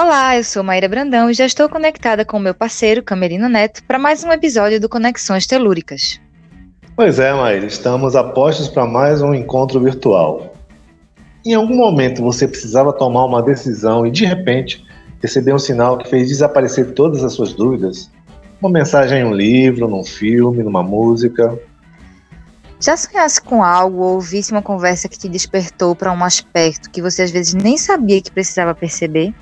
Olá, eu sou Maíra Brandão e já estou conectada com o meu parceiro Camerino Neto para mais um episódio do Conexões Telúricas. Pois é, Maíra, estamos a postos para mais um encontro virtual. Em algum momento você precisava tomar uma decisão e de repente recebeu um sinal que fez desaparecer todas as suas dúvidas? Uma mensagem em um livro, num filme, numa música? Já sonhasse com algo ou ouvisse uma conversa que te despertou para um aspecto que você às vezes nem sabia que precisava perceber?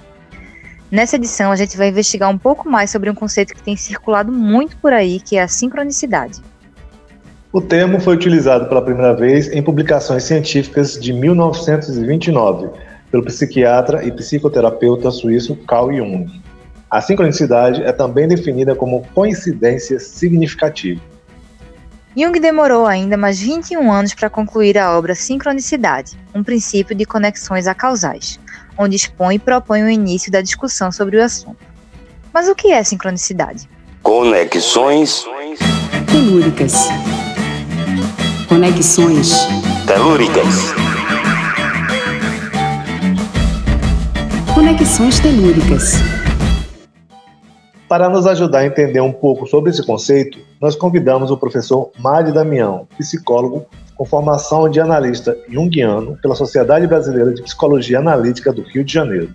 Nessa edição, a gente vai investigar um pouco mais sobre um conceito que tem circulado muito por aí, que é a sincronicidade. O termo foi utilizado pela primeira vez em publicações científicas de 1929 pelo psiquiatra e psicoterapeuta suíço Carl Jung. A sincronicidade é também definida como coincidência significativa. Jung demorou ainda mais 21 anos para concluir a obra Sincronicidade, um princípio de conexões acausais onde expõe e propõe o início da discussão sobre o assunto. Mas o que é sincronicidade? Conexões telúricas. Conexões telúricas. Conexões telúricas. Para nos ajudar a entender um pouco sobre esse conceito, nós convidamos o professor Mário Damião, psicólogo com formação de analista junguiano pela Sociedade Brasileira de Psicologia Analítica do Rio de Janeiro.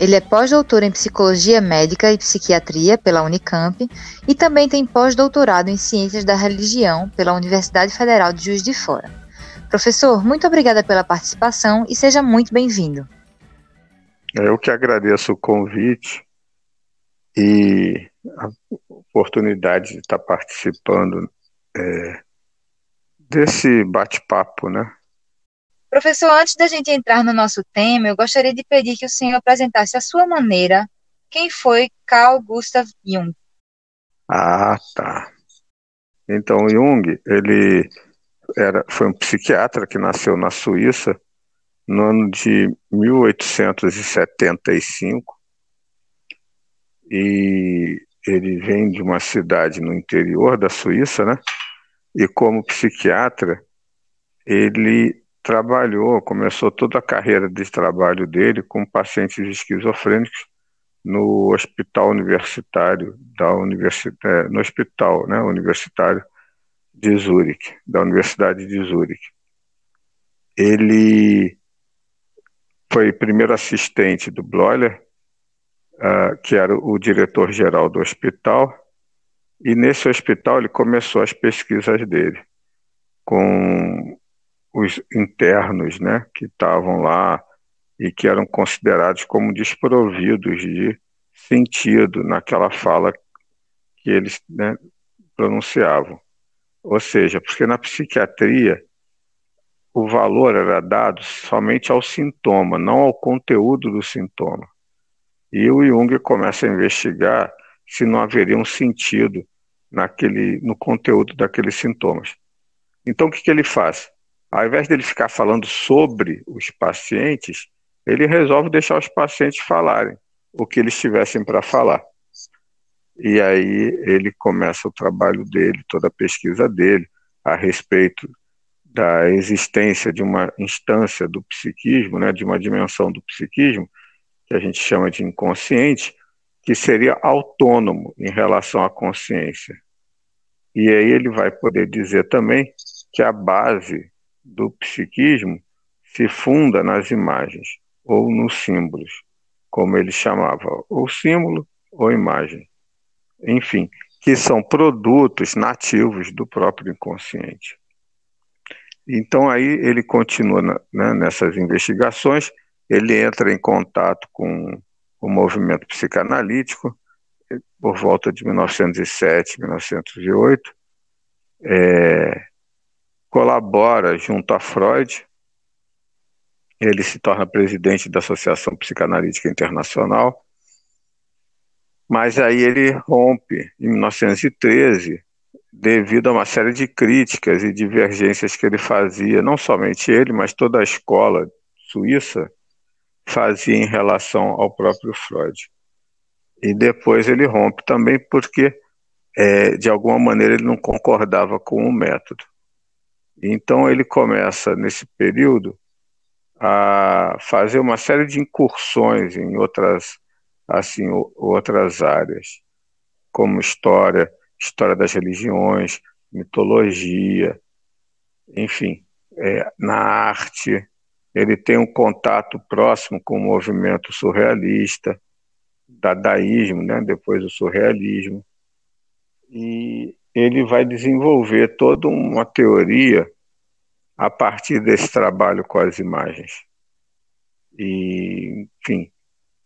Ele é pós-doutor em Psicologia Médica e Psiquiatria pela Unicamp e também tem pós-doutorado em Ciências da Religião pela Universidade Federal de Juiz de Fora. Professor, muito obrigada pela participação e seja muito bem-vindo. Eu que agradeço o convite e a oportunidade de estar participando é, desse bate-papo, né? Professor, antes da gente entrar no nosso tema, eu gostaria de pedir que o senhor apresentasse a sua maneira quem foi Carl Gustav Jung. Ah, tá. Então, Jung, ele era, foi um psiquiatra que nasceu na Suíça no ano de 1875 e ele vem de uma cidade no interior da Suíça, né? E como psiquiatra, ele trabalhou, começou toda a carreira de trabalho dele com pacientes esquizofrênicos no hospital universitário da universidade, é, no hospital, né, universitário de Zurique, da Universidade de Zurique. Ele foi primeiro assistente do Bloiler, uh, que era o diretor-geral do hospital, e nesse hospital ele começou as pesquisas dele com os internos, né, que estavam lá e que eram considerados como desprovidos de sentido naquela fala que eles né, pronunciavam. Ou seja, porque na psiquiatria o valor era dado somente ao sintoma, não ao conteúdo do sintoma. E o Jung começa a investigar se não haveria um sentido naquele, no conteúdo daqueles sintomas. Então, o que, que ele faz? Ao invés dele ficar falando sobre os pacientes, ele resolve deixar os pacientes falarem o que eles tivessem para falar. E aí ele começa o trabalho dele, toda a pesquisa dele a respeito da existência de uma instância do psiquismo, né, de uma dimensão do psiquismo, que a gente chama de inconsciente, que seria autônomo em relação à consciência. E aí ele vai poder dizer também que a base do psiquismo se funda nas imagens ou nos símbolos, como ele chamava, ou símbolo ou imagem. Enfim, que são produtos nativos do próprio inconsciente. Então aí ele continua né, nessas investigações, ele entra em contato com o movimento psicanalítico por volta de 1907, 1908, é, colabora junto a Freud. Ele se torna presidente da Associação Psicanalítica Internacional, mas aí ele rompe em 1913 devido a uma série de críticas e divergências que ele fazia, não somente ele, mas toda a escola suíça fazia em relação ao próprio Freud. E depois ele rompe também porque, é, de alguma maneira, ele não concordava com o método. Então ele começa, nesse período, a fazer uma série de incursões em outras assim outras áreas, como história, história das religiões, mitologia, enfim, é, na arte. Ele tem um contato próximo com o movimento surrealista, dadaísmo, né, depois o surrealismo. E ele vai desenvolver toda uma teoria a partir desse trabalho com as imagens. E, enfim,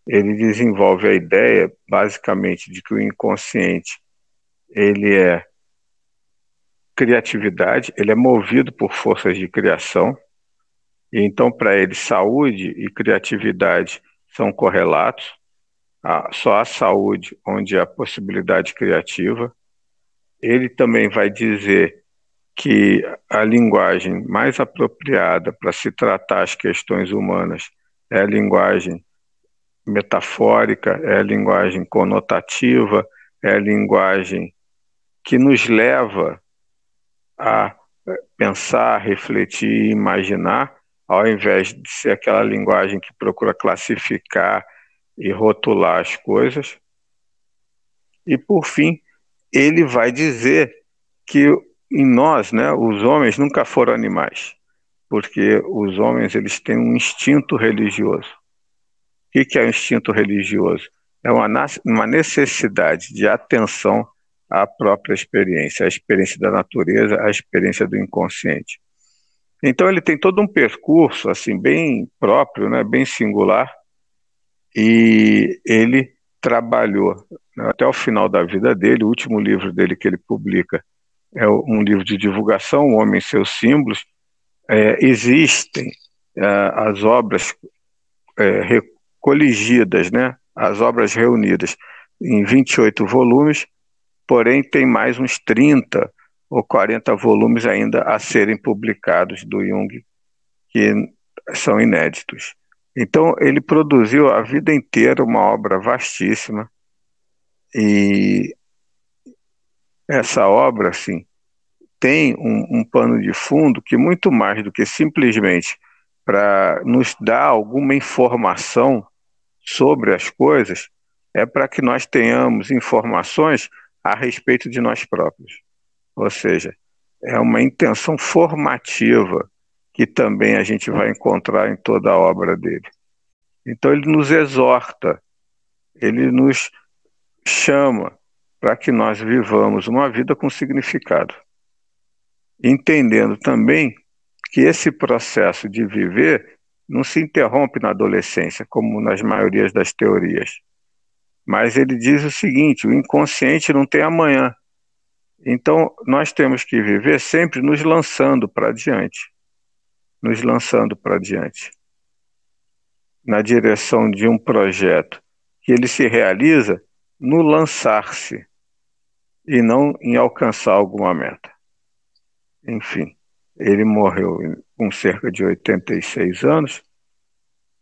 ele desenvolve a ideia, basicamente, de que o inconsciente ele é criatividade, ele é movido por forças de criação. E então, para ele, saúde e criatividade são correlatos. Só a saúde onde há possibilidade criativa. Ele também vai dizer que a linguagem mais apropriada para se tratar as questões humanas é a linguagem metafórica, é a linguagem conotativa, é a linguagem que nos leva a pensar, refletir, imaginar, ao invés de ser aquela linguagem que procura classificar e rotular as coisas. E por fim, ele vai dizer que em nós, né, os homens nunca foram animais, porque os homens eles têm um instinto religioso. O que é o instinto religioso? É uma, uma necessidade de atenção à própria experiência, à experiência da natureza, à experiência do inconsciente. Então ele tem todo um percurso assim bem próprio, né, bem singular, e ele trabalhou né, até o final da vida dele, o último livro dele que ele publica é um livro de divulgação, O Homem e Seus Símbolos, é, existem é, as obras é, coligidas, né, as obras reunidas em 28 volumes, porém tem mais uns 30 ou 40 volumes ainda a serem publicados do Jung, que são inéditos. Então, ele produziu a vida inteira uma obra vastíssima, e essa obra, assim, tem um, um pano de fundo que muito mais do que simplesmente para nos dar alguma informação sobre as coisas, é para que nós tenhamos informações a respeito de nós próprios. Ou seja, é uma intenção formativa que também a gente vai encontrar em toda a obra dele. Então ele nos exorta, ele nos chama para que nós vivamos uma vida com significado. Entendendo também que esse processo de viver não se interrompe na adolescência, como nas maiorias das teorias. Mas ele diz o seguinte: o inconsciente não tem amanhã. Então, nós temos que viver sempre nos lançando para diante. Nos lançando para diante. Na direção de um projeto que ele se realiza no lançar-se e não em alcançar alguma meta. Enfim, ele morreu com cerca de 86 anos,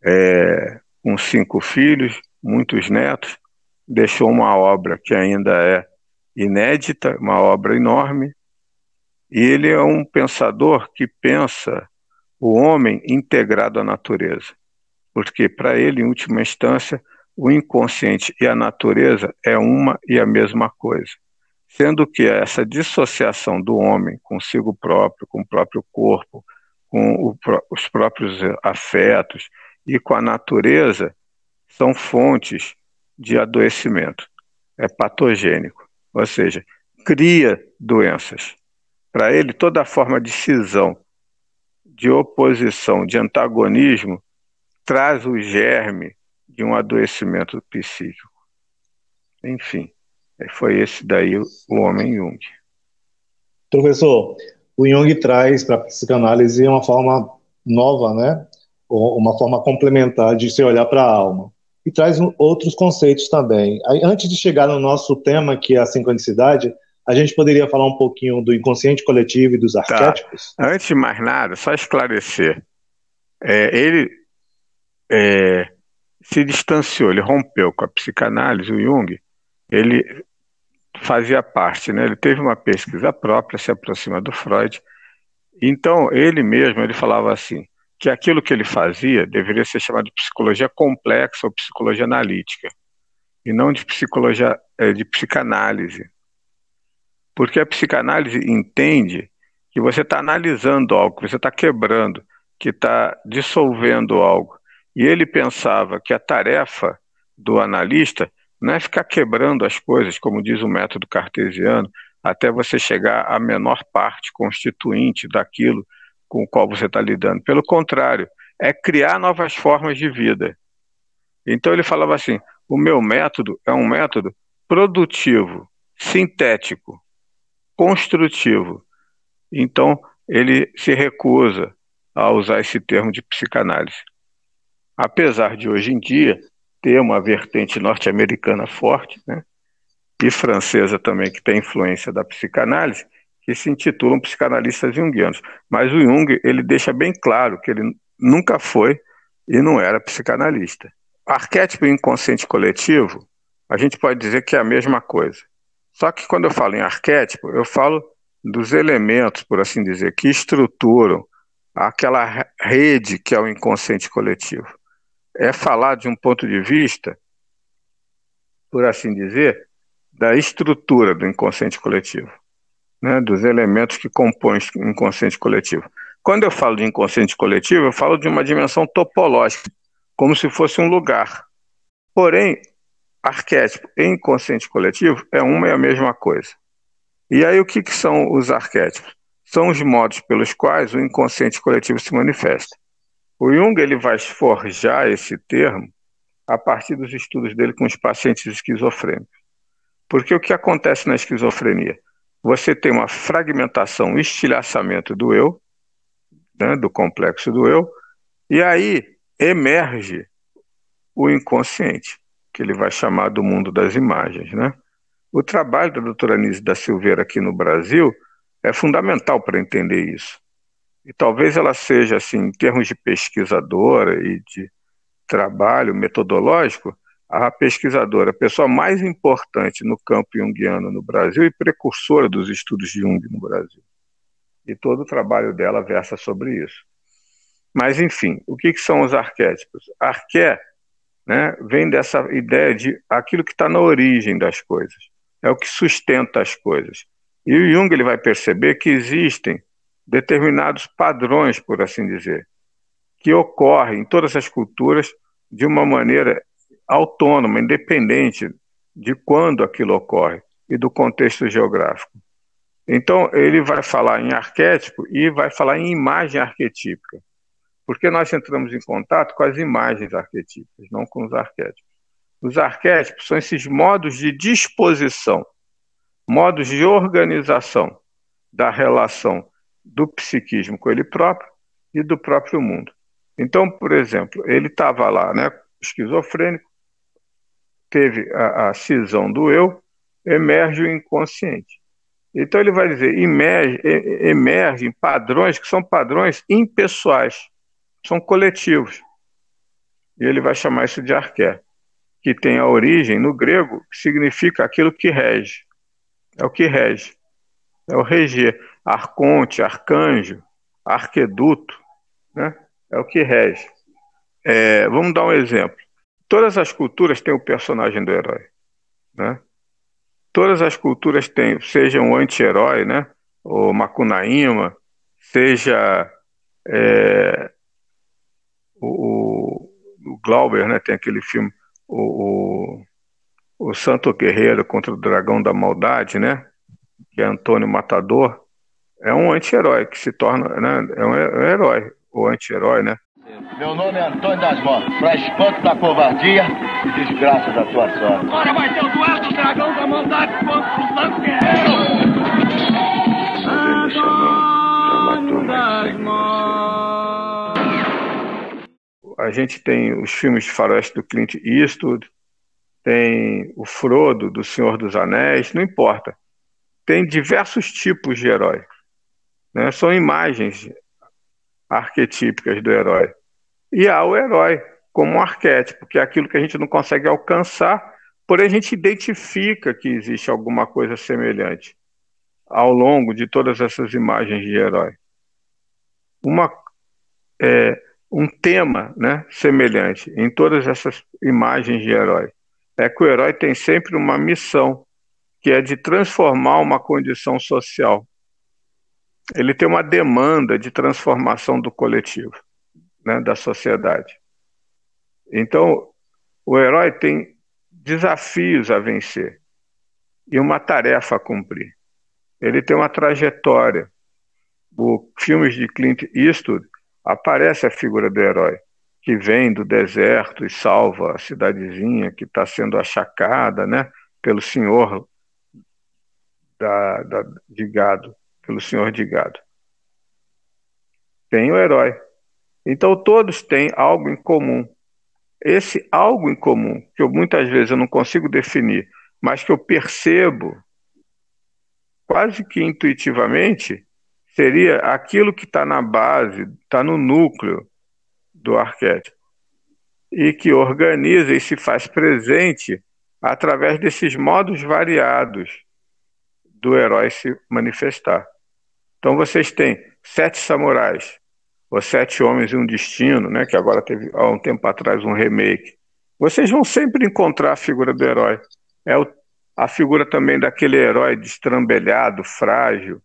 é, com cinco filhos, muitos netos, deixou uma obra que ainda é inédita, uma obra enorme, e ele é um pensador que pensa o homem integrado à natureza, porque para ele, em última instância, o inconsciente e a natureza é uma e a mesma coisa. Sendo que essa dissociação do homem consigo próprio, com o próprio corpo, com o, os próprios afetos e com a natureza são fontes de adoecimento. É patogênico, ou seja, cria doenças. Para ele, toda forma de cisão, de oposição, de antagonismo, traz o germe de um adoecimento psíquico. Enfim, foi esse daí o homem Jung. Professor, o Jung traz para a psicanálise uma forma nova, né? Uma forma complementar de se olhar para a alma. E traz outros conceitos também. Antes de chegar no nosso tema, que é a sincronicidade, a gente poderia falar um pouquinho do inconsciente coletivo e dos tá. arquétipos? Antes de mais nada, só esclarecer. É, ele é, se distanciou, ele rompeu com a psicanálise, o Jung, ele fazia parte, né? Ele teve uma pesquisa própria, se aproxima do Freud. Então, ele mesmo, ele falava assim, que aquilo que ele fazia deveria ser chamado de psicologia complexa ou psicologia analítica. e não de psicologia, é, de psicanálise. Porque a psicanálise entende que você está analisando algo, que você está quebrando, que está dissolvendo algo. E ele pensava que a tarefa do analista não é ficar quebrando as coisas, como diz o método cartesiano, até você chegar à menor parte constituinte daquilo com o qual você está lidando. Pelo contrário, é criar novas formas de vida. Então ele falava assim: o meu método é um método produtivo, sintético, construtivo. Então ele se recusa a usar esse termo de psicanálise. Apesar de hoje em dia ter uma vertente norte-americana forte, né, e francesa também, que tem influência da psicanálise, que se intitulam psicanalistas junguianos. Mas o Jung, ele deixa bem claro que ele nunca foi e não era psicanalista. Arquétipo inconsciente coletivo, a gente pode dizer que é a mesma coisa. Só que quando eu falo em arquétipo, eu falo dos elementos, por assim dizer, que estruturam aquela rede que é o inconsciente coletivo. É falar de um ponto de vista, por assim dizer, da estrutura do inconsciente coletivo, né, dos elementos que compõem o inconsciente coletivo. Quando eu falo de inconsciente coletivo, eu falo de uma dimensão topológica, como se fosse um lugar. Porém, arquétipo e inconsciente coletivo é uma e a mesma coisa. E aí o que, que são os arquétipos? São os modos pelos quais o inconsciente coletivo se manifesta. O Jung ele vai forjar esse termo a partir dos estudos dele com os pacientes esquizofrênicos. Porque o que acontece na esquizofrenia? Você tem uma fragmentação, um estilhaçamento do eu, né, do complexo do eu, e aí emerge o inconsciente, que ele vai chamar do mundo das imagens. Né? O trabalho da doutora Nise da Silveira aqui no Brasil é fundamental para entender isso. E talvez ela seja, assim, em termos de pesquisadora e de trabalho metodológico, a pesquisadora, a pessoa mais importante no campo junguiano no Brasil e precursora dos estudos de Jung no Brasil. E todo o trabalho dela versa sobre isso. Mas, enfim, o que, que são os arquétipos? Arqué né, vem dessa ideia de aquilo que está na origem das coisas, é o que sustenta as coisas. E o Jung ele vai perceber que existem determinados padrões, por assim dizer, que ocorrem em todas as culturas de uma maneira autônoma, independente de quando aquilo ocorre e do contexto geográfico. Então, ele vai falar em arquétipo e vai falar em imagem arquetípica, porque nós entramos em contato com as imagens arquetípicas, não com os arquétipos. Os arquétipos são esses modos de disposição, modos de organização da relação do psiquismo com ele próprio e do próprio mundo. Então, por exemplo, ele estava lá, né, esquizofrênico, teve a, a cisão do eu, emerge o inconsciente. Então ele vai dizer, emerge, emergem padrões que são padrões impessoais, são coletivos. E ele vai chamar isso de arqué, que tem a origem no grego, que significa aquilo que rege. É o que rege. É o reger. Arconte, arcanjo, arqueduto, né? é o que rege. É, vamos dar um exemplo. Todas as culturas têm o personagem do herói. Né? Todas as culturas têm, seja um anti-herói, né? o Macunaíma, seja é, o, o, Glauber, né? tem aquele filme, o, o, o Santo Guerreiro contra o Dragão da Maldade, né? que é Antônio Matador, é um anti-herói que se torna, né? é um herói, o anti-herói, né? Meu nome é Antônio das Mãos. Pra espanto da covardia e desgraça da tua sorte. Agora vai ser o duelo do dragão da maldade contra o Santo Guerreiro! Antônio das Mãos. A gente tem os filmes de faroeste do Clint Eastwood, tem o Frodo do Senhor dos Anéis, não importa. Tem diversos tipos de herói. Né? São imagens arquetípicas do herói. E há o herói como um arquétipo, que é aquilo que a gente não consegue alcançar, porém a gente identifica que existe alguma coisa semelhante ao longo de todas essas imagens de herói. Uma, é, um tema né, semelhante em todas essas imagens de herói. é que o herói tem sempre uma missão, que é de transformar uma condição social. Ele tem uma demanda de transformação do coletivo, né, da sociedade. Então, o herói tem desafios a vencer e uma tarefa a cumprir. Ele tem uma trajetória. O filmes de Clint Eastwood aparece a figura do herói que vem do deserto e salva a cidadezinha que está sendo achacada, né, pelo senhor da, da, de gado, pelo senhor de gado. Tem o herói. Então todos têm algo em comum. Esse algo em comum, que eu, muitas vezes eu não consigo definir, mas que eu percebo quase que intuitivamente, seria aquilo que está na base, está no núcleo do arquétipo e que organiza e se faz presente através desses modos variados do herói se manifestar. Então vocês têm sete samurais, os sete homens e um destino, né, que agora teve há um tempo atrás um remake. Vocês vão sempre encontrar a figura do herói. É o, a figura também daquele herói destrambelhado, frágil,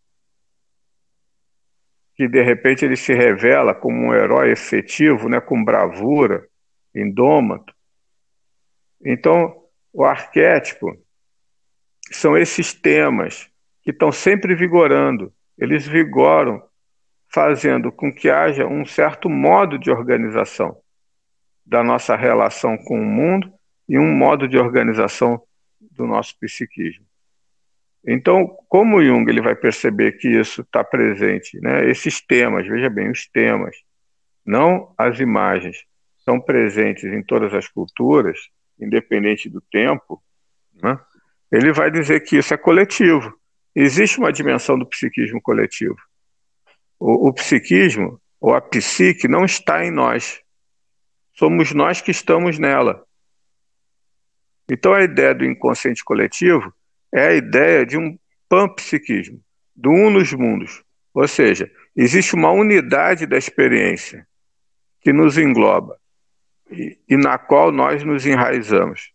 que de repente ele se revela como um herói efetivo, né, com bravura, indômato. Então, o arquétipo são esses temas que estão sempre vigorando. Eles vigoram fazendo com que haja um certo modo de organização da nossa relação com o mundo e um modo de organização do nosso psiquismo. Então, como Jung ele vai perceber que isso está presente, né? esses temas, veja bem, os temas, não as imagens, estão presentes em todas as culturas, independente do tempo, né? ele vai dizer que isso é coletivo. Existe uma dimensão do psiquismo coletivo. O, o psiquismo, ou a psique, não está em nós. Somos nós que estamos nela. Então, a ideia do inconsciente coletivo é a ideia de um panpsiquismo, do um nos mundos. Ou seja, existe uma unidade da experiência que nos engloba e, e na qual nós nos enraizamos.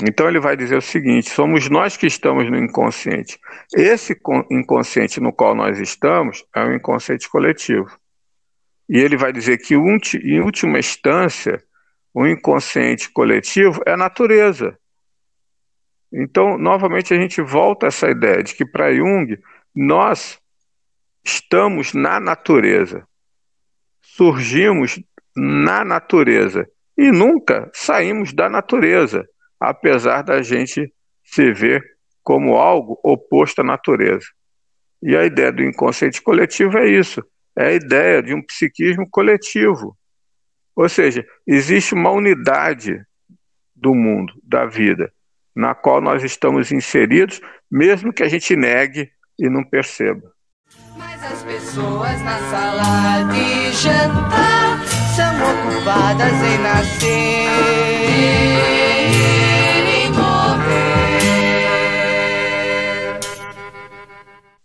Então ele vai dizer o seguinte: somos nós que estamos no inconsciente. Esse inconsciente no qual nós estamos é um inconsciente coletivo. E ele vai dizer que, em última instância, o inconsciente coletivo é a natureza. Então, novamente, a gente volta a essa ideia de que, para Jung, nós estamos na natureza, surgimos na natureza e nunca saímos da natureza, apesar da gente se ver como algo oposto à natureza. E a ideia do inconsciente coletivo é isso: é a ideia de um psiquismo coletivo. Ou seja, existe uma unidade do mundo, da vida na qual nós estamos inseridos, mesmo que a gente negue e não perceba. Mas as pessoas na sala de jantar são ocupadas em nascer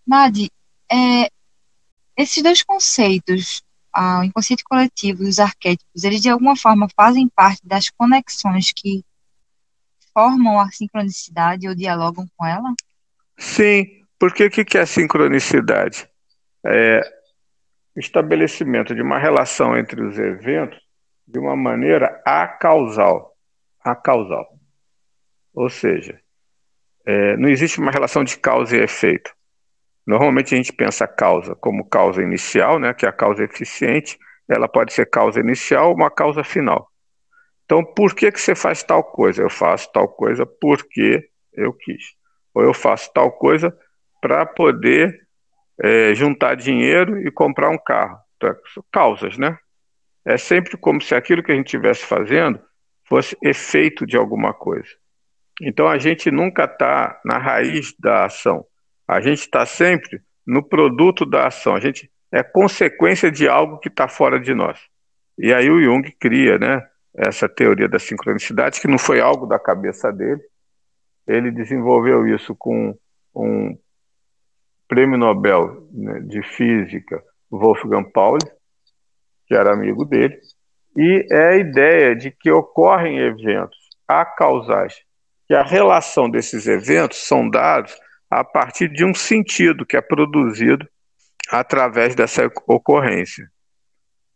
Nadi, é, esses dois conceitos, o inconsciente coletivo e os arquétipos, eles de alguma forma fazem parte das conexões que formam a sincronicidade ou dialogam com ela? Sim, porque o que é sincronicidade? É estabelecimento de uma relação entre os eventos de uma maneira acausal. Acausal. Ou seja, é, não existe uma relação de causa e efeito. Normalmente a gente pensa a causa como causa inicial, né, que é a causa eficiente, ela pode ser causa inicial ou uma causa final. Então, por que, que você faz tal coisa? Eu faço tal coisa porque eu quis. Ou eu faço tal coisa para poder é, juntar dinheiro e comprar um carro. Então, causas, né? É sempre como se aquilo que a gente estivesse fazendo fosse efeito de alguma coisa. Então a gente nunca está na raiz da ação. A gente está sempre no produto da ação. A gente é consequência de algo que está fora de nós. E aí o Jung cria, né? essa teoria da sincronicidade, que não foi algo da cabeça dele. Ele desenvolveu isso com um prêmio Nobel né, de Física, Wolfgang Pauli, que era amigo dele, e é a ideia de que ocorrem eventos acausais, que a relação desses eventos são dados a partir de um sentido que é produzido através dessa ocorrência.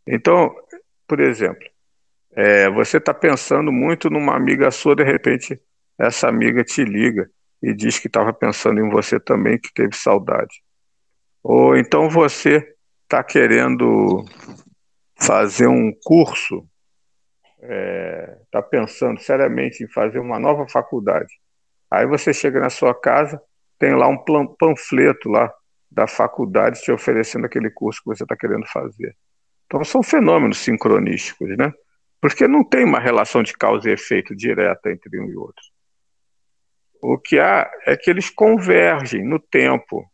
Então, por exemplo, é, você está pensando muito numa amiga sua, de repente essa amiga te liga e diz que estava pensando em você também, que teve saudade. Ou então você está querendo fazer um curso, está é, tá pensando seriamente em fazer uma nova faculdade. Aí você chega na sua casa, tem lá um panfleto lá da faculdade te oferecendo aquele curso que você está querendo fazer. Então são fenômenos sincronísticos, né? Porque não tem uma relação de causa e efeito direta entre um e outro. O que há é que eles convergem no tempo,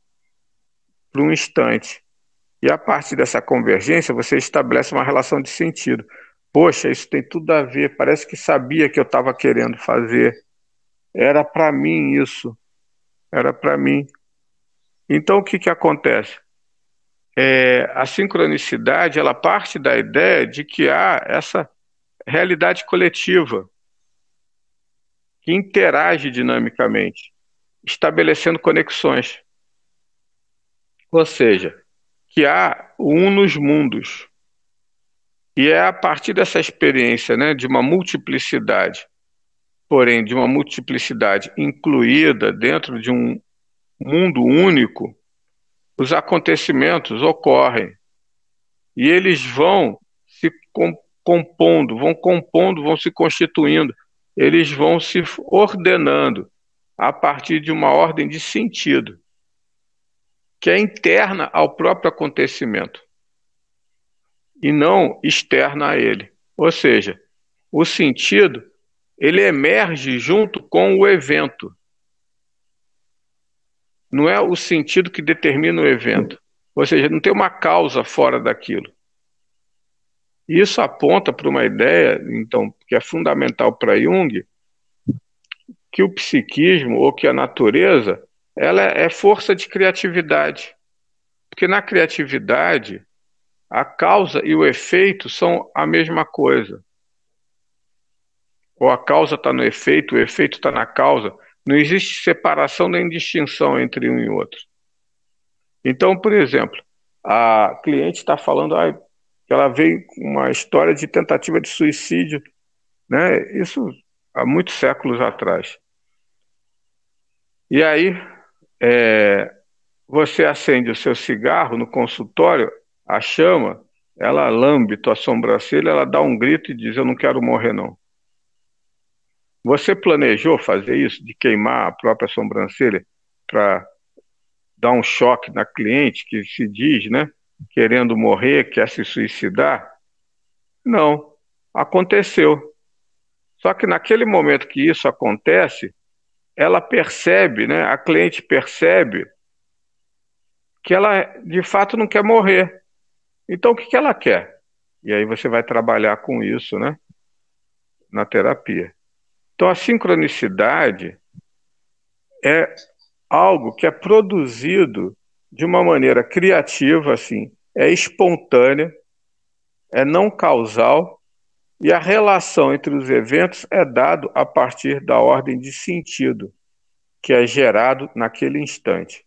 por um instante. E a partir dessa convergência, você estabelece uma relação de sentido. Poxa, isso tem tudo a ver, parece que sabia que eu estava querendo fazer. Era para mim isso. Era para mim. Então, o que, que acontece? É, a sincronicidade ela parte da ideia de que há essa realidade coletiva que interage dinamicamente, estabelecendo conexões. Ou seja, que há um nos mundos. E é a partir dessa experiência né, de uma multiplicidade, porém de uma multiplicidade incluída dentro de um mundo único, os acontecimentos ocorrem. E eles vão se compondo, vão compondo, vão se constituindo, eles vão se ordenando a partir de uma ordem de sentido que é interna ao próprio acontecimento e não externa a ele. Ou seja, o sentido ele emerge junto com o evento. Não é o sentido que determina o evento. Ou seja, não tem uma causa fora daquilo. Isso aponta para uma ideia, então, que é fundamental para Jung, que o psiquismo ou que a natureza ela é força de criatividade. Porque na criatividade, a causa e o efeito são a mesma coisa. Ou a causa está no efeito, o efeito está na causa. Não existe separação nem distinção entre um e outro. Então, por exemplo, a cliente está falando ah, que ela veio com uma história de tentativa de suicídio, né? Isso há muitos séculos atrás. E aí é, você acende o seu cigarro no consultório, a chama, ela lambe tua sobrancelha, ela dá um grito e diz: Eu não quero morrer, não. Você planejou fazer isso, de queimar a própria sobrancelha para dar um choque na cliente que se diz, né, querendo morrer, quer se suicidar? Não, aconteceu. Só que naquele momento que isso acontece, ela percebe, né, a cliente percebe que ela de fato não quer morrer. Então o que, que ela quer? E aí você vai trabalhar com isso, né, na terapia. Então a sincronicidade é algo que é produzido de uma maneira criativa, assim, é espontânea, é não causal e a relação entre os eventos é dado a partir da ordem de sentido que é gerado naquele instante.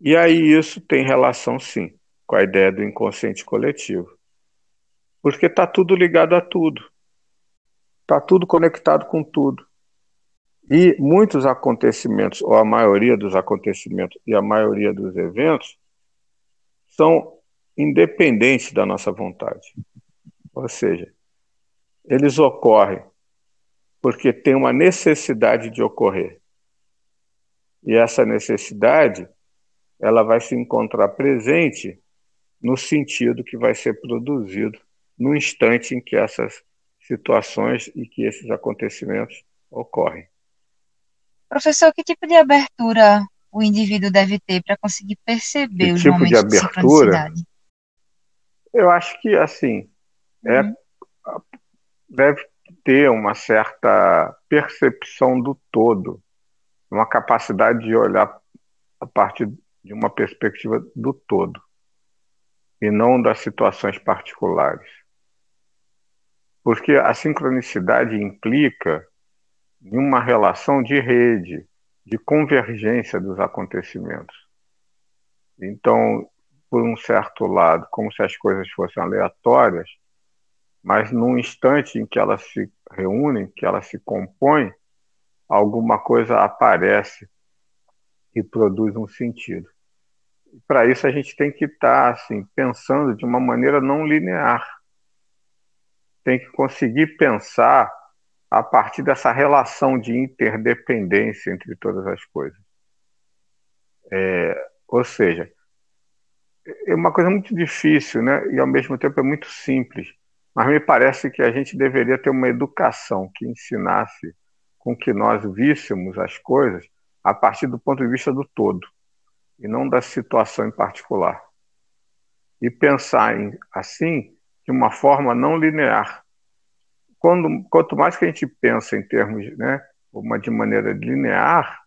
E aí isso tem relação sim com a ideia do inconsciente coletivo. Porque está tudo ligado a tudo. Está tudo conectado com tudo. E muitos acontecimentos, ou a maioria dos acontecimentos e a maioria dos eventos, são independentes da nossa vontade. Ou seja, eles ocorrem porque tem uma necessidade de ocorrer. E essa necessidade, ela vai se encontrar presente no sentido que vai ser produzido no instante em que essas situações e que esses acontecimentos ocorrem. Professor, que tipo de abertura o indivíduo deve ter para conseguir perceber que os tipo momentos de abertura? De Eu acho que assim, é, uhum. deve ter uma certa percepção do todo, uma capacidade de olhar a partir de uma perspectiva do todo e não das situações particulares. Porque a sincronicidade implica em uma relação de rede, de convergência dos acontecimentos. Então, por um certo lado, como se as coisas fossem aleatórias, mas num instante em que elas se reúnem, que elas se compõem, alguma coisa aparece e produz um sentido. Para isso a gente tem que estar assim pensando de uma maneira não linear. Tem que conseguir pensar a partir dessa relação de interdependência entre todas as coisas. É, ou seja, é uma coisa muito difícil, né? E ao mesmo tempo é muito simples. Mas me parece que a gente deveria ter uma educação que ensinasse com que nós víssemos as coisas a partir do ponto de vista do todo e não da situação em particular. E pensar em, assim de uma forma não linear. Quando, quanto mais que a gente pensa em termos, né, uma de maneira linear,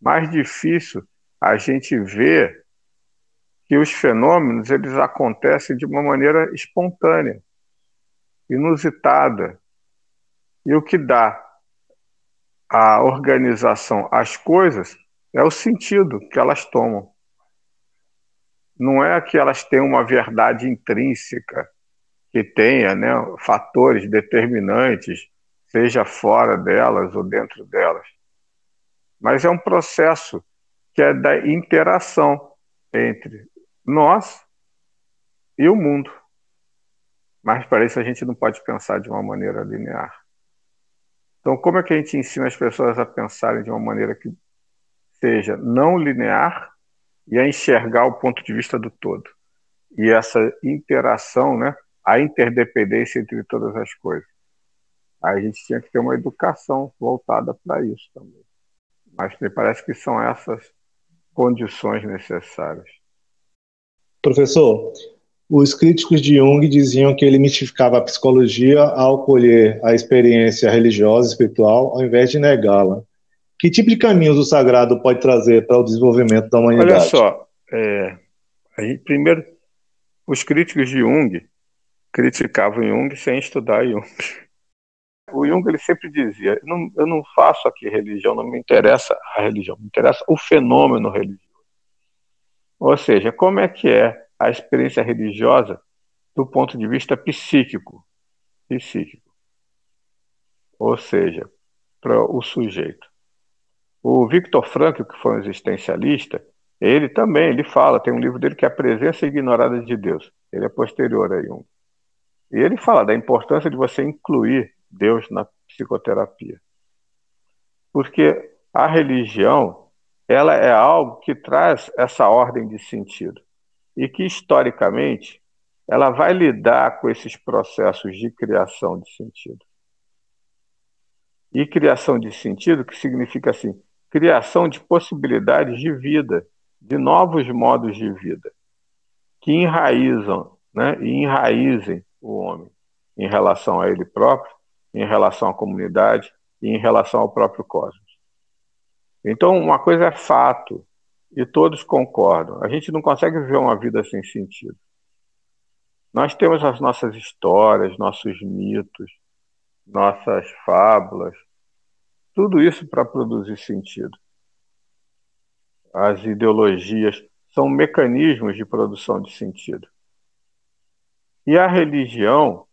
mais difícil a gente vê que os fenômenos eles acontecem de uma maneira espontânea, inusitada. E o que dá a organização às coisas é o sentido que elas tomam. Não é que elas têm uma verdade intrínseca, que tenha né, fatores determinantes, seja fora delas ou dentro delas. Mas é um processo que é da interação entre nós e o mundo. Mas para isso a gente não pode pensar de uma maneira linear. Então, como é que a gente ensina as pessoas a pensarem de uma maneira que seja não linear e a enxergar o ponto de vista do todo? E essa interação, né, a interdependência entre todas as coisas. Aí a gente tinha que ter uma educação voltada para isso também. Mas me parece que são essas condições necessárias. Professor, os críticos de Jung diziam que ele mistificava a psicologia ao colher a experiência religiosa e espiritual, ao invés de negá-la. Que tipo de caminhos o sagrado pode trazer para o desenvolvimento da humanidade? Olha só, é, gente, primeiro, os críticos de Jung criticavam Jung sem estudar Jung. O Jung ele sempre dizia: não, eu não faço aqui religião, não me interessa a religião, me interessa o fenômeno religioso. Ou seja, como é que é a experiência religiosa do ponto de vista psíquico, psíquico. Ou seja, para o sujeito. O Victor Frankl, que foi um existencialista, ele também, ele fala, tem um livro dele que é A Presença Ignorada de Deus. Ele é posterior a Jung. E ele fala da importância de você incluir Deus na psicoterapia. Porque a religião, ela é algo que traz essa ordem de sentido e que, historicamente, ela vai lidar com esses processos de criação de sentido. E criação de sentido, que significa assim, criação de possibilidades de vida, de novos modos de vida, que enraizam né, e enraizem o homem em relação a ele próprio, em relação à comunidade e em relação ao próprio cosmos. Então, uma coisa é fato, e todos concordam. A gente não consegue viver uma vida sem sentido. Nós temos as nossas histórias, nossos mitos, nossas fábulas, tudo isso para produzir sentido. As ideologias são mecanismos de produção de sentido. E a religião,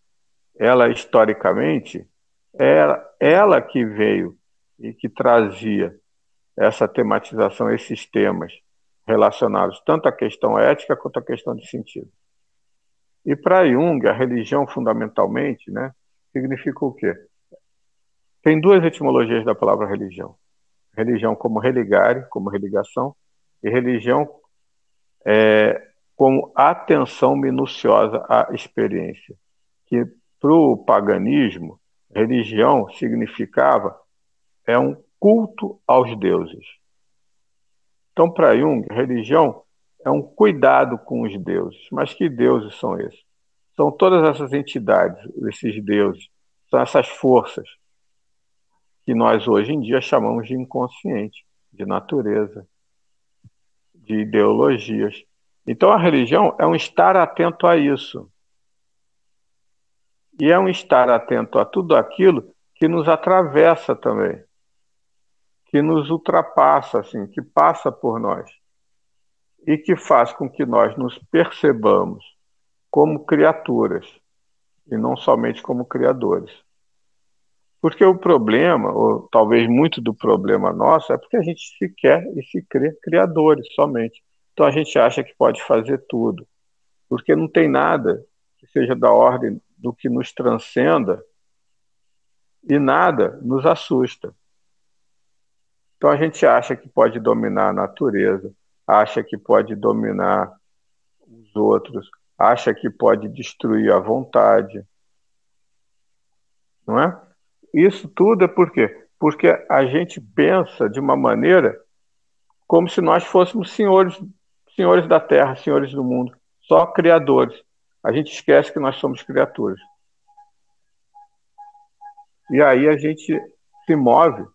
ela historicamente, era ela que veio e que trazia essa tematização, esses temas relacionados tanto à questão ética quanto à questão de sentido. E para Jung, a religião fundamentalmente, né, significa o quê? Tem duas etimologias da palavra religião. Religião como religare, como religação, e religião é, como atenção minuciosa à experiência. Que para o paganismo, religião significava é um culto aos deuses. Então, para Jung, religião é um cuidado com os deuses. Mas que deuses são esses? São todas essas entidades, esses deuses, são essas forças que nós hoje em dia chamamos de inconsciente, de natureza, de ideologias. Então a religião é um estar atento a isso. E é um estar atento a tudo aquilo que nos atravessa também, que nos ultrapassa, assim, que passa por nós e que faz com que nós nos percebamos como criaturas e não somente como criadores. Porque o problema, ou talvez muito do problema nosso, é porque a gente se quer e se crê criadores somente. Então a gente acha que pode fazer tudo, porque não tem nada que seja da ordem do que nos transcenda e nada nos assusta. Então a gente acha que pode dominar a natureza, acha que pode dominar os outros, acha que pode destruir a vontade. Não é? Isso tudo é por quê? Porque a gente pensa de uma maneira como se nós fôssemos senhores, senhores da terra, senhores do mundo, só criadores. A gente esquece que nós somos criaturas. E aí a gente se move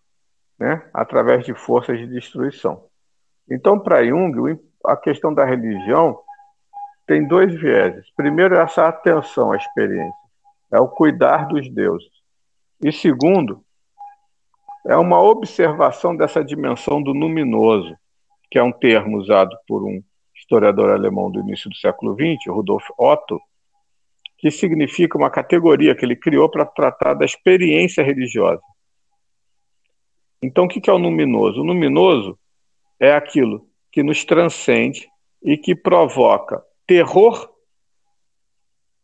né, através de forças de destruição. Então, para Jung, a questão da religião tem dois vieses. Primeiro, essa atenção à experiência, é o cuidar dos deuses. E segundo, é uma observação dessa dimensão do luminoso, que é um termo usado por um historiador alemão do início do século XX, Rudolf Otto, que significa uma categoria que ele criou para tratar da experiência religiosa. Então, o que é o luminoso? O luminoso é aquilo que nos transcende e que provoca terror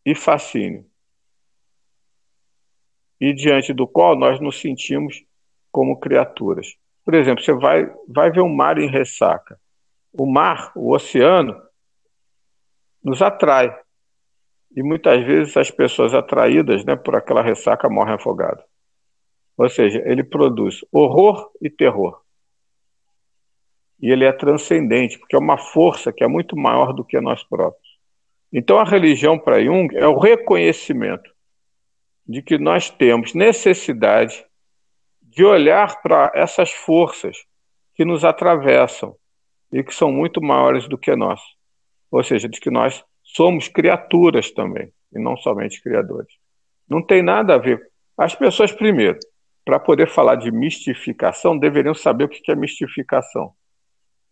e fascínio, e diante do qual nós nos sentimos como criaturas. Por exemplo, você vai, vai ver um mar em ressaca. O mar, o oceano, nos atrai. E muitas vezes as pessoas atraídas né, por aquela ressaca morrem afogadas. Ou seja, ele produz horror e terror e ele é transcendente, porque é uma força que é muito maior do que nós próprios. Então a religião para Jung é o reconhecimento de que nós temos necessidade de olhar para essas forças que nos atravessam e que são muito maiores do que nós. Ou seja, de que nós somos criaturas também, e não somente criadores. Não tem nada a ver. As pessoas, primeiro, para poder falar de mistificação, deveriam saber o que é mistificação.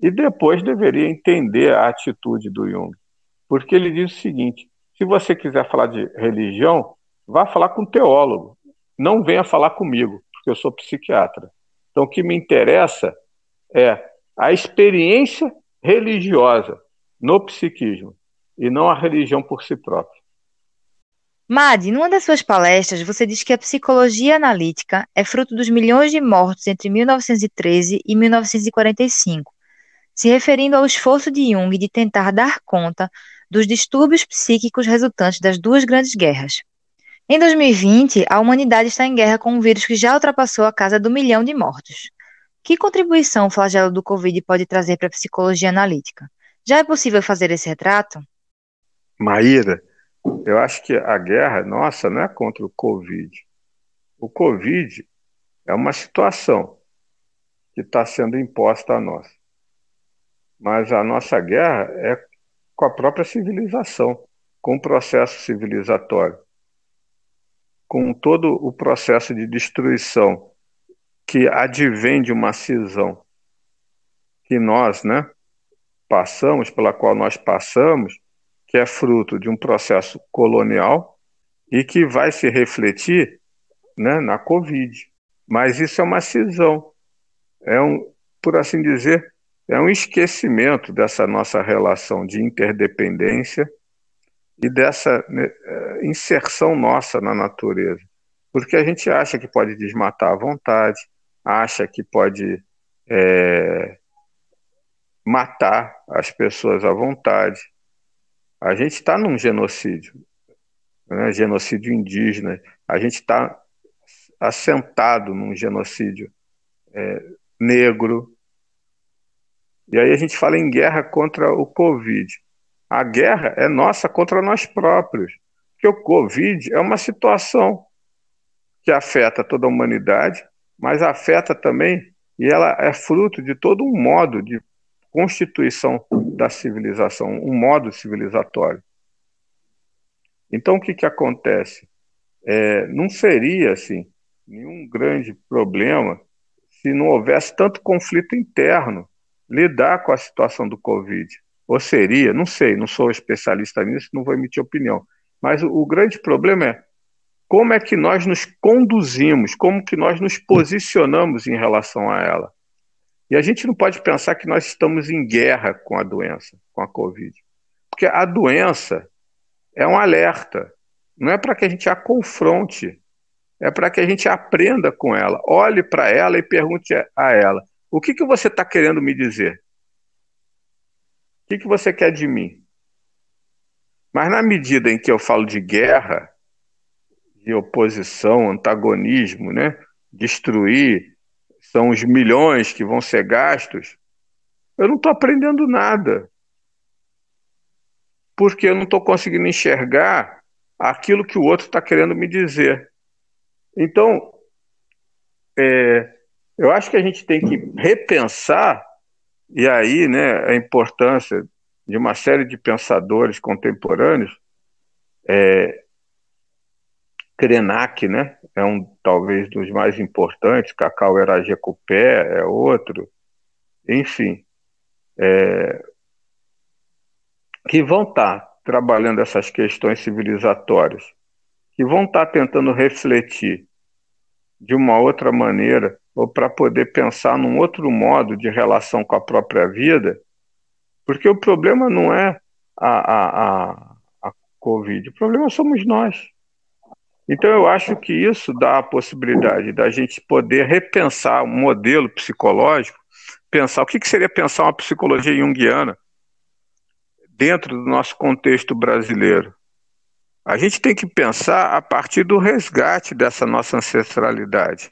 E depois deveria entender a atitude do Jung, porque ele diz o seguinte: se você quiser falar de religião, vá falar com um teólogo, não venha falar comigo, porque eu sou psiquiatra. Então, o que me interessa é a experiência religiosa no psiquismo e não a religião por si própria. Madi, numa das suas palestras, você diz que a psicologia analítica é fruto dos milhões de mortos entre 1913 e 1945 se referindo ao esforço de Jung de tentar dar conta dos distúrbios psíquicos resultantes das duas grandes guerras. Em 2020, a humanidade está em guerra com um vírus que já ultrapassou a casa do milhão de mortos. Que contribuição o flagelo do Covid pode trazer para a psicologia analítica? Já é possível fazer esse retrato? Maíra, eu acho que a guerra nossa não é contra o Covid. O Covid é uma situação que está sendo imposta a nós. Mas a nossa guerra é com a própria civilização, com o processo civilizatório, com todo o processo de destruição que advém de uma cisão que nós, né, passamos, pela qual nós passamos, que é fruto de um processo colonial e que vai se refletir né, na Covid. Mas isso é uma cisão, é um, por assim dizer, é um esquecimento dessa nossa relação de interdependência e dessa né, eh, inserção nossa na natureza. Porque a gente acha que pode desmatar à vontade, acha que pode é, matar as pessoas à vontade. A gente está num genocídio, né, genocídio indígena, a gente está assentado num genocídio é, negro, e aí a gente fala em guerra contra o Covid. A guerra é nossa contra nós próprios. Porque o Covid é uma situação que afeta toda a humanidade, mas afeta também, e ela é fruto de todo um modo de constituição da civilização, um modo civilizatório. Então o que, que acontece? é, não seria assim nenhum grande problema se não houvesse tanto conflito interno lidar com a situação do Covid. Ou seria, não sei, não sou especialista nisso, não vou emitir opinião. Mas o, o grande problema é como é que nós nos conduzimos, como que nós nos posicionamos em relação a ela. E a gente não pode pensar que nós estamos em guerra com a doença, com a Covid. Porque a doença é um alerta. Não é para que a gente a confronte, é para que a gente aprenda com ela. Olhe para ela e pergunte a ela: o que, que você está querendo me dizer? O que, que você quer de mim? Mas na medida em que eu falo de guerra, de oposição, antagonismo, né? destruir, são os milhões que vão ser gastos, eu não estou aprendendo nada. Porque eu não estou conseguindo enxergar aquilo que o outro está querendo me dizer. Então, é, eu acho que a gente tem que repensar, e aí né, a importância de uma série de pensadores contemporâneos, é, Krenak, né, é um talvez dos mais importantes, Cacau Eragecupé é outro, enfim, é, que vão estar tá trabalhando essas questões civilizatórias, que vão estar tá tentando refletir de uma outra maneira ou para poder pensar num outro modo de relação com a própria vida, porque o problema não é a, a, a, a Covid, o problema somos nós. Então, eu acho que isso dá a possibilidade da gente poder repensar um modelo psicológico, pensar o que, que seria pensar uma psicologia junguiana dentro do nosso contexto brasileiro. A gente tem que pensar a partir do resgate dessa nossa ancestralidade.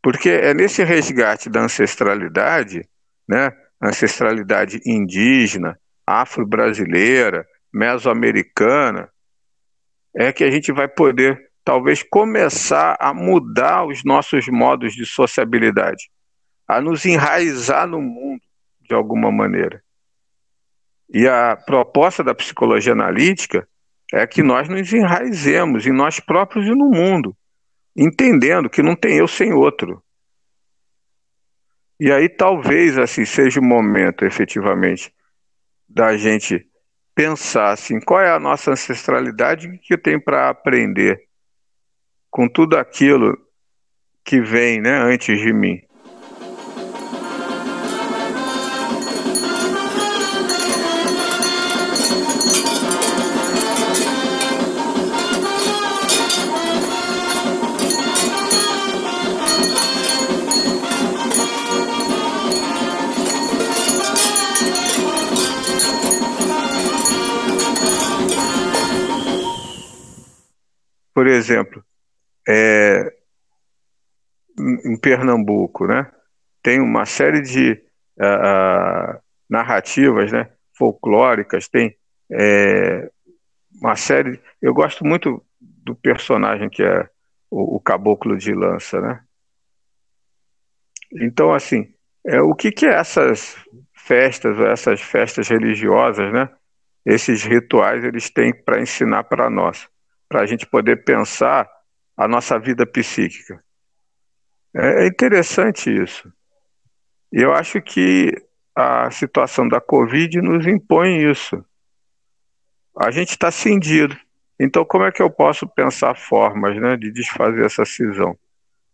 Porque é nesse resgate da ancestralidade, né, ancestralidade indígena, afro-brasileira, mesoamericana, é que a gente vai poder talvez começar a mudar os nossos modos de sociabilidade, a nos enraizar no mundo de alguma maneira. E a proposta da psicologia analítica é que nós nos enraizemos em nós próprios e no mundo, entendendo que não tem eu sem outro. E aí talvez assim seja o momento, efetivamente, da gente pensar assim, qual é a nossa ancestralidade que eu tenho para aprender com tudo aquilo que vem, né, antes de mim. Por exemplo, é, em Pernambuco, né, tem uma série de uh, narrativas né, folclóricas, tem é, uma série. Eu gosto muito do personagem que é o, o caboclo de lança, né? Então, assim, é, o que, que é essas festas, essas festas religiosas, né? Esses rituais eles têm para ensinar para nós para a gente poder pensar a nossa vida psíquica. É, é interessante isso. E eu acho que a situação da Covid nos impõe isso. A gente está cindido. Então, como é que eu posso pensar formas né, de desfazer essa cisão?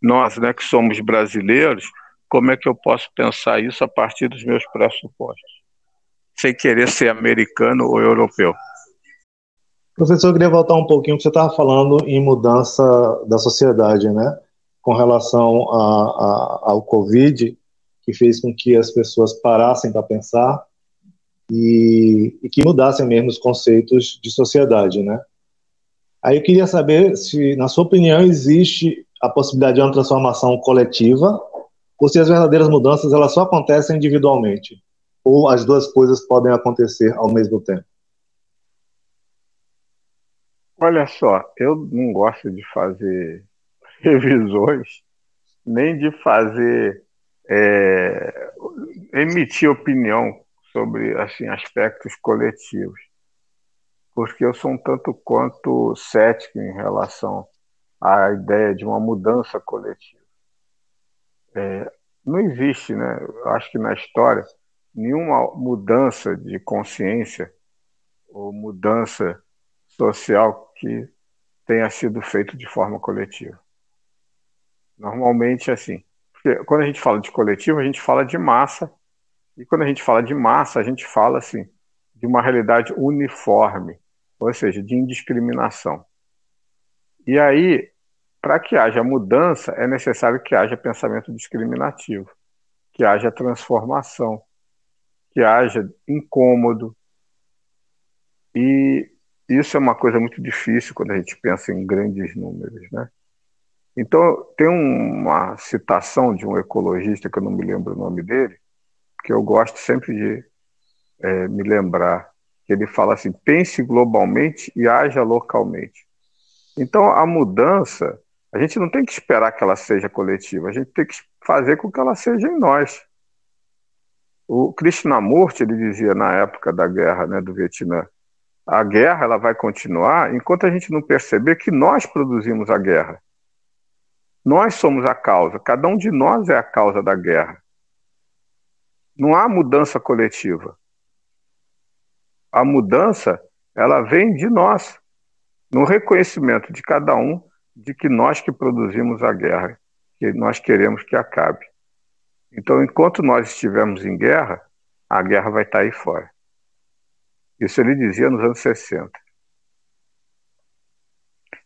Nós, né, que somos brasileiros, como é que eu posso pensar isso a partir dos meus pressupostos? Sem querer ser americano ou europeu. Professor, eu queria voltar um pouquinho, que você estava falando em mudança da sociedade, né? Com relação a, a, ao Covid, que fez com que as pessoas parassem para pensar e, e, que mudassem mesmo os conceitos de sociedade, né? Aí eu queria saber se, na sua opinião, existe a possibilidade de uma transformação coletiva ou se as verdadeiras mudanças elas só acontecem individualmente ou as duas coisas podem acontecer ao mesmo tempo. Olha só, eu não gosto de fazer revisões, nem de fazer é, emitir opinião sobre assim aspectos coletivos. porque eu sou um tanto quanto cético em relação à ideia de uma mudança coletiva. É, não existe, né? Eu acho que na história, nenhuma mudança de consciência ou mudança social que tenha sido feito de forma coletiva. Normalmente, assim, porque quando a gente fala de coletivo, a gente fala de massa, e quando a gente fala de massa, a gente fala, assim, de uma realidade uniforme, ou seja, de indiscriminação. E aí, para que haja mudança, é necessário que haja pensamento discriminativo, que haja transformação, que haja incômodo. E isso é uma coisa muito difícil quando a gente pensa em grandes números, né? Então, tem uma citação de um ecologista, que eu não me lembro o nome dele, que eu gosto sempre de é, me lembrar, que ele fala assim: pense globalmente e haja localmente. Então, a mudança, a gente não tem que esperar que ela seja coletiva, a gente tem que fazer com que ela seja em nós. O Krishnamurti, ele dizia na época da guerra né, do Vietnã, a guerra ela vai continuar enquanto a gente não perceber que nós produzimos a guerra. Nós somos a causa, cada um de nós é a causa da guerra. Não há mudança coletiva. A mudança, ela vem de nós, no reconhecimento de cada um de que nós que produzimos a guerra, que nós queremos que acabe. Então, enquanto nós estivermos em guerra, a guerra vai estar aí fora. Isso ele dizia nos anos 60.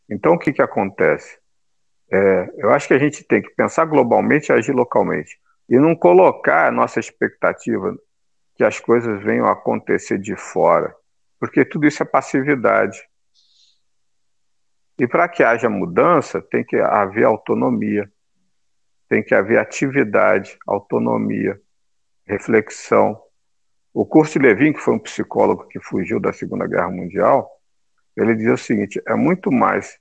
Então, o que, que acontece? É, eu acho que a gente tem que pensar globalmente e agir localmente. E não colocar a nossa expectativa que as coisas venham a acontecer de fora, porque tudo isso é passividade. E para que haja mudança, tem que haver autonomia, tem que haver atividade, autonomia, reflexão, o Kurt Lewin, que foi um psicólogo que fugiu da Segunda Guerra Mundial, ele dizia o seguinte: é muito mais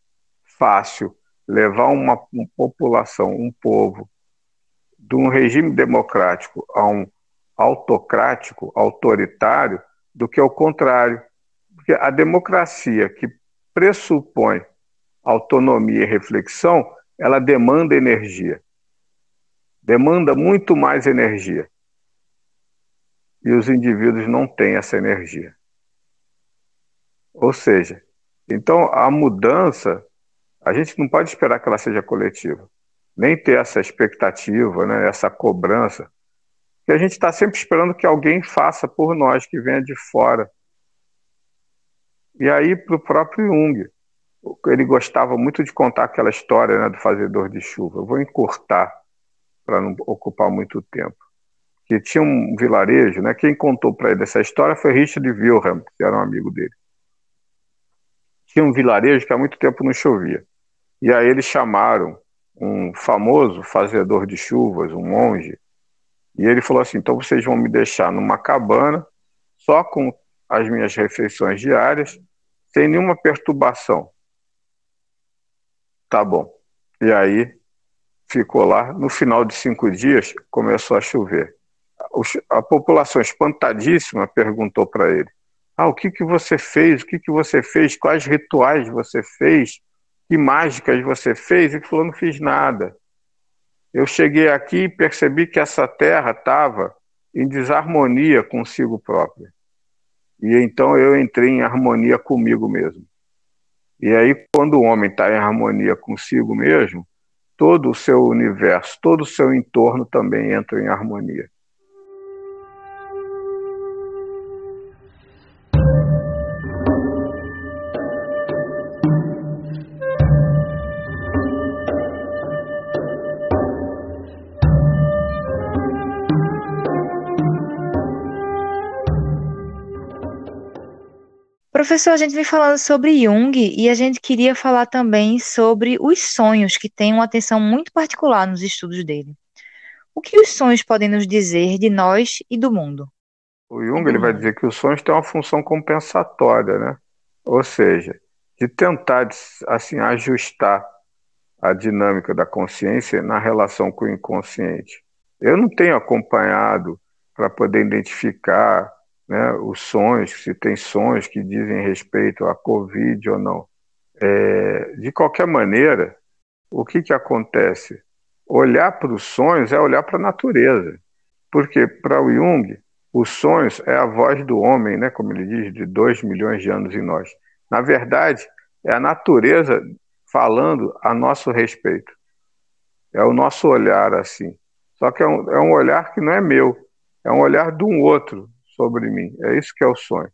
fácil levar uma, uma população, um povo, de um regime democrático a um autocrático, autoritário, do que ao contrário. Porque a democracia que pressupõe autonomia e reflexão, ela demanda energia. Demanda muito mais energia e os indivíduos não têm essa energia. Ou seja, então a mudança, a gente não pode esperar que ela seja coletiva, nem ter essa expectativa, né, essa cobrança, que a gente está sempre esperando que alguém faça por nós, que venha de fora. E aí, para o próprio Jung, ele gostava muito de contar aquela história né, do fazedor de chuva. Eu vou encurtar para não ocupar muito tempo que tinha um vilarejo, né? Quem contou para ele essa história foi Richard Wilhelm, que era um amigo dele. Tinha um vilarejo que há muito tempo não chovia. E aí eles chamaram um famoso fazedor de chuvas, um monge, e ele falou assim: então vocês vão me deixar numa cabana, só com as minhas refeições diárias, sem nenhuma perturbação. Tá bom. E aí ficou lá. No final de cinco dias começou a chover a população espantadíssima perguntou para ele: Ah, o que, que você fez? O que, que você fez? Quais rituais você fez? Que mágicas você fez? Ele falou: Não fiz nada. Eu cheguei aqui e percebi que essa terra estava em desarmonia consigo própria. E então eu entrei em harmonia comigo mesmo. E aí, quando o homem está em harmonia consigo mesmo, todo o seu universo, todo o seu entorno também entra em harmonia. Professor, a gente vem falando sobre Jung e a gente queria falar também sobre os sonhos, que têm uma atenção muito particular nos estudos dele. O que os sonhos podem nos dizer de nós e do mundo? O Jung ele vai dizer que os sonhos têm uma função compensatória, né? Ou seja, de tentar assim ajustar a dinâmica da consciência na relação com o inconsciente. Eu não tenho acompanhado para poder identificar né, os sonhos, se tem sonhos que dizem respeito à Covid ou não. É, de qualquer maneira, o que, que acontece? Olhar para os sonhos é olhar para a natureza. Porque, para o Jung, os sonhos é a voz do homem, né, como ele diz, de dois milhões de anos em nós. Na verdade, é a natureza falando a nosso respeito. É o nosso olhar assim. Só que é um, é um olhar que não é meu, é um olhar de um outro sobre mim. É isso que é o sonho.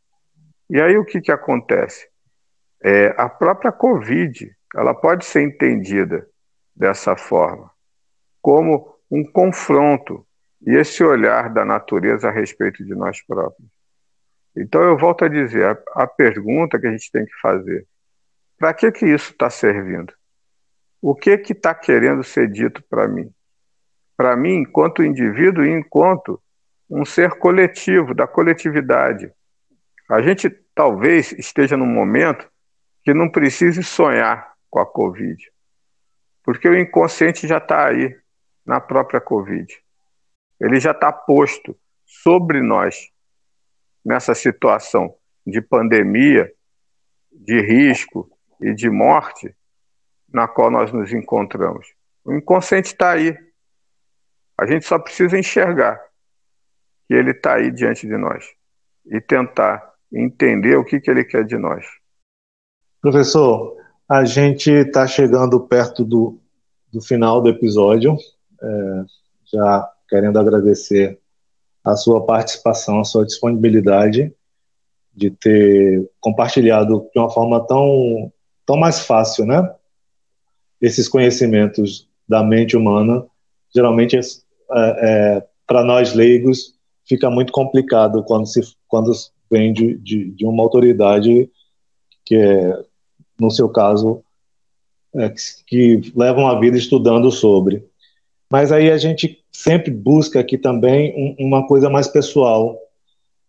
E aí o que, que acontece? É, a própria Covid, ela pode ser entendida dessa forma, como um confronto e esse olhar da natureza a respeito de nós próprios. Então eu volto a dizer, a, a pergunta que a gente tem que fazer, para que que isso está servindo? O que que está querendo ser dito para mim? Para mim, enquanto indivíduo e enquanto um ser coletivo, da coletividade. A gente talvez esteja num momento que não precise sonhar com a Covid, porque o inconsciente já está aí, na própria Covid. Ele já está posto sobre nós nessa situação de pandemia, de risco e de morte na qual nós nos encontramos. O inconsciente está aí. A gente só precisa enxergar que ele está aí diante de nós e tentar entender o que, que ele quer de nós. Professor, a gente está chegando perto do, do final do episódio, é, já querendo agradecer a sua participação, a sua disponibilidade de ter compartilhado de uma forma tão, tão mais fácil, né? Esses conhecimentos da mente humana, geralmente é, é, para nós leigos fica muito complicado quando se quando vem de, de, de uma autoridade que é, no seu caso, é, que, que levam a vida estudando sobre. Mas aí a gente sempre busca aqui também um, uma coisa mais pessoal,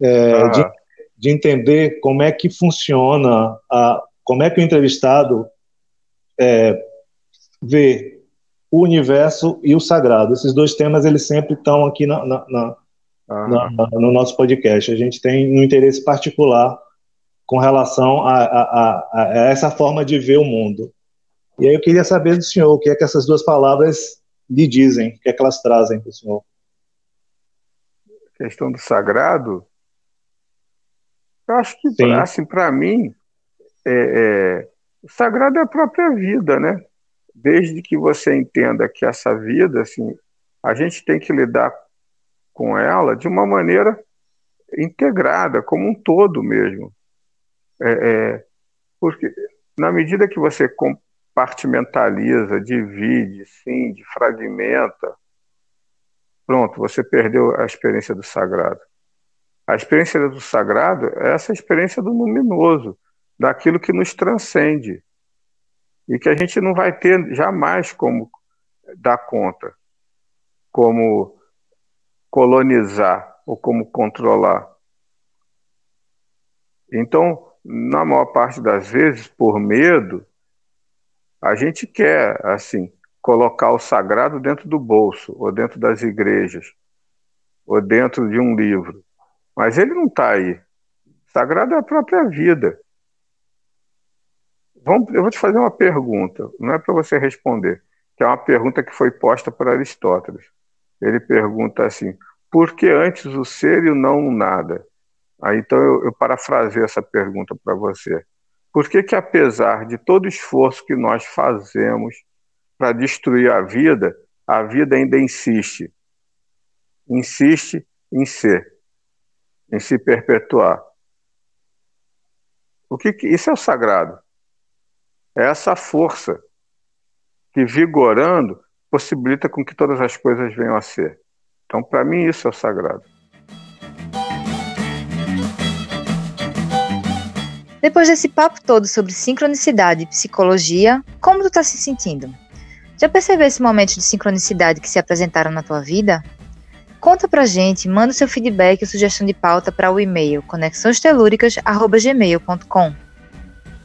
é, ah. de, de, entender como é que funciona, a, como é que o entrevistado é, vê o universo e o sagrado. Esses dois temas eles sempre estão aqui na, na, na, ah. na, no nosso podcast. A gente tem um interesse particular com relação a, a, a, a, essa forma de ver o mundo. E aí eu queria saber do senhor o que é que essas duas palavras lhe dizem, o que é que elas trazem para o senhor. A questão do sagrado, eu acho que, Sim. assim, para mim, é, é, o sagrado é a própria vida, né? Desde que você entenda que essa vida, assim, a gente tem que lidar com ela de uma maneira integrada, como um todo mesmo. É, é, porque na medida que você compartimentaliza, divide, sim, fragmenta, pronto, você perdeu a experiência do sagrado. A experiência do sagrado é essa experiência do luminoso, daquilo que nos transcende e que a gente não vai ter jamais como dar conta, como colonizar ou como controlar. Então, na maior parte das vezes, por medo, a gente quer, assim, colocar o sagrado dentro do bolso, ou dentro das igrejas, ou dentro de um livro. Mas ele não está aí. Sagrado é a própria vida. Vamos, eu vou te fazer uma pergunta, não é para você responder, que é uma pergunta que foi posta por Aristóteles. Ele pergunta assim: por que antes o ser e o não o nada? Aí, então eu, eu parafrasei essa pergunta para você. Por que, que, apesar de todo esforço que nós fazemos para destruir a vida, a vida ainda insiste? Insiste em ser, em se perpetuar. O que, que isso é o sagrado? É essa força que vigorando possibilita com que todas as coisas venham a ser. Então, para mim, isso é o sagrado. Depois desse papo todo sobre sincronicidade e psicologia, como tu tá se sentindo? Já percebeu esse momento de sincronicidade que se apresentaram na tua vida? Conta pra gente, manda seu feedback e sugestão de pauta para o e-mail conexõestelúricas.gmail.com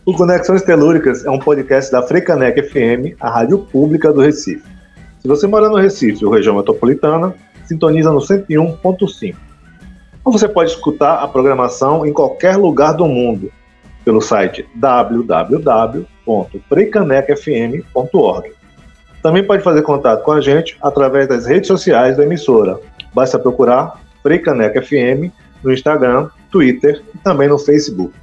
O Conexões Telúricas é um podcast da Frecanec FM, a rádio pública do Recife. Se você mora no Recife ou região metropolitana, sintoniza no 101.5. Ou você pode escutar a programação em qualquer lugar do mundo pelo site www.freicanecafm.org. Também pode fazer contato com a gente através das redes sociais da emissora. Basta procurar Freicaneca FM no Instagram, Twitter e também no Facebook.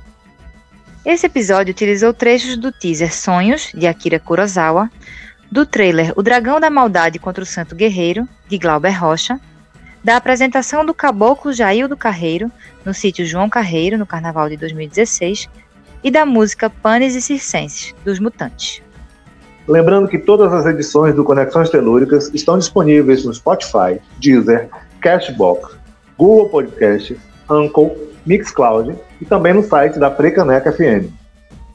Esse episódio utilizou trechos do teaser Sonhos, de Akira Kurosawa, do trailer O Dragão da Maldade contra o Santo Guerreiro, de Glauber Rocha, da apresentação do caboclo Jair do Carreiro, no sítio João Carreiro, no Carnaval de 2016, e da música Panes e Circenses, dos Mutantes. Lembrando que todas as edições do Conexões Telúricas estão disponíveis no Spotify, Deezer, Cashbox, Google Podcasts, Anchor, Mixcloud e também no site da Frecaneca FM.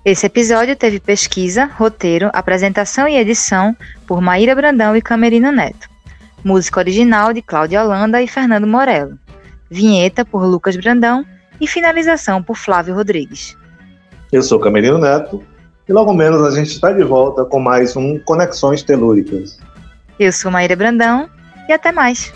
Esse episódio teve pesquisa, roteiro, apresentação e edição por Maíra Brandão e Camerino Neto. Música original de Cláudia Holanda e Fernando Morello. Vinheta por Lucas Brandão e finalização por Flávio Rodrigues. Eu sou Camerino Neto e logo menos a gente está de volta com mais um Conexões Telúricas. Eu sou Maíra Brandão e até mais.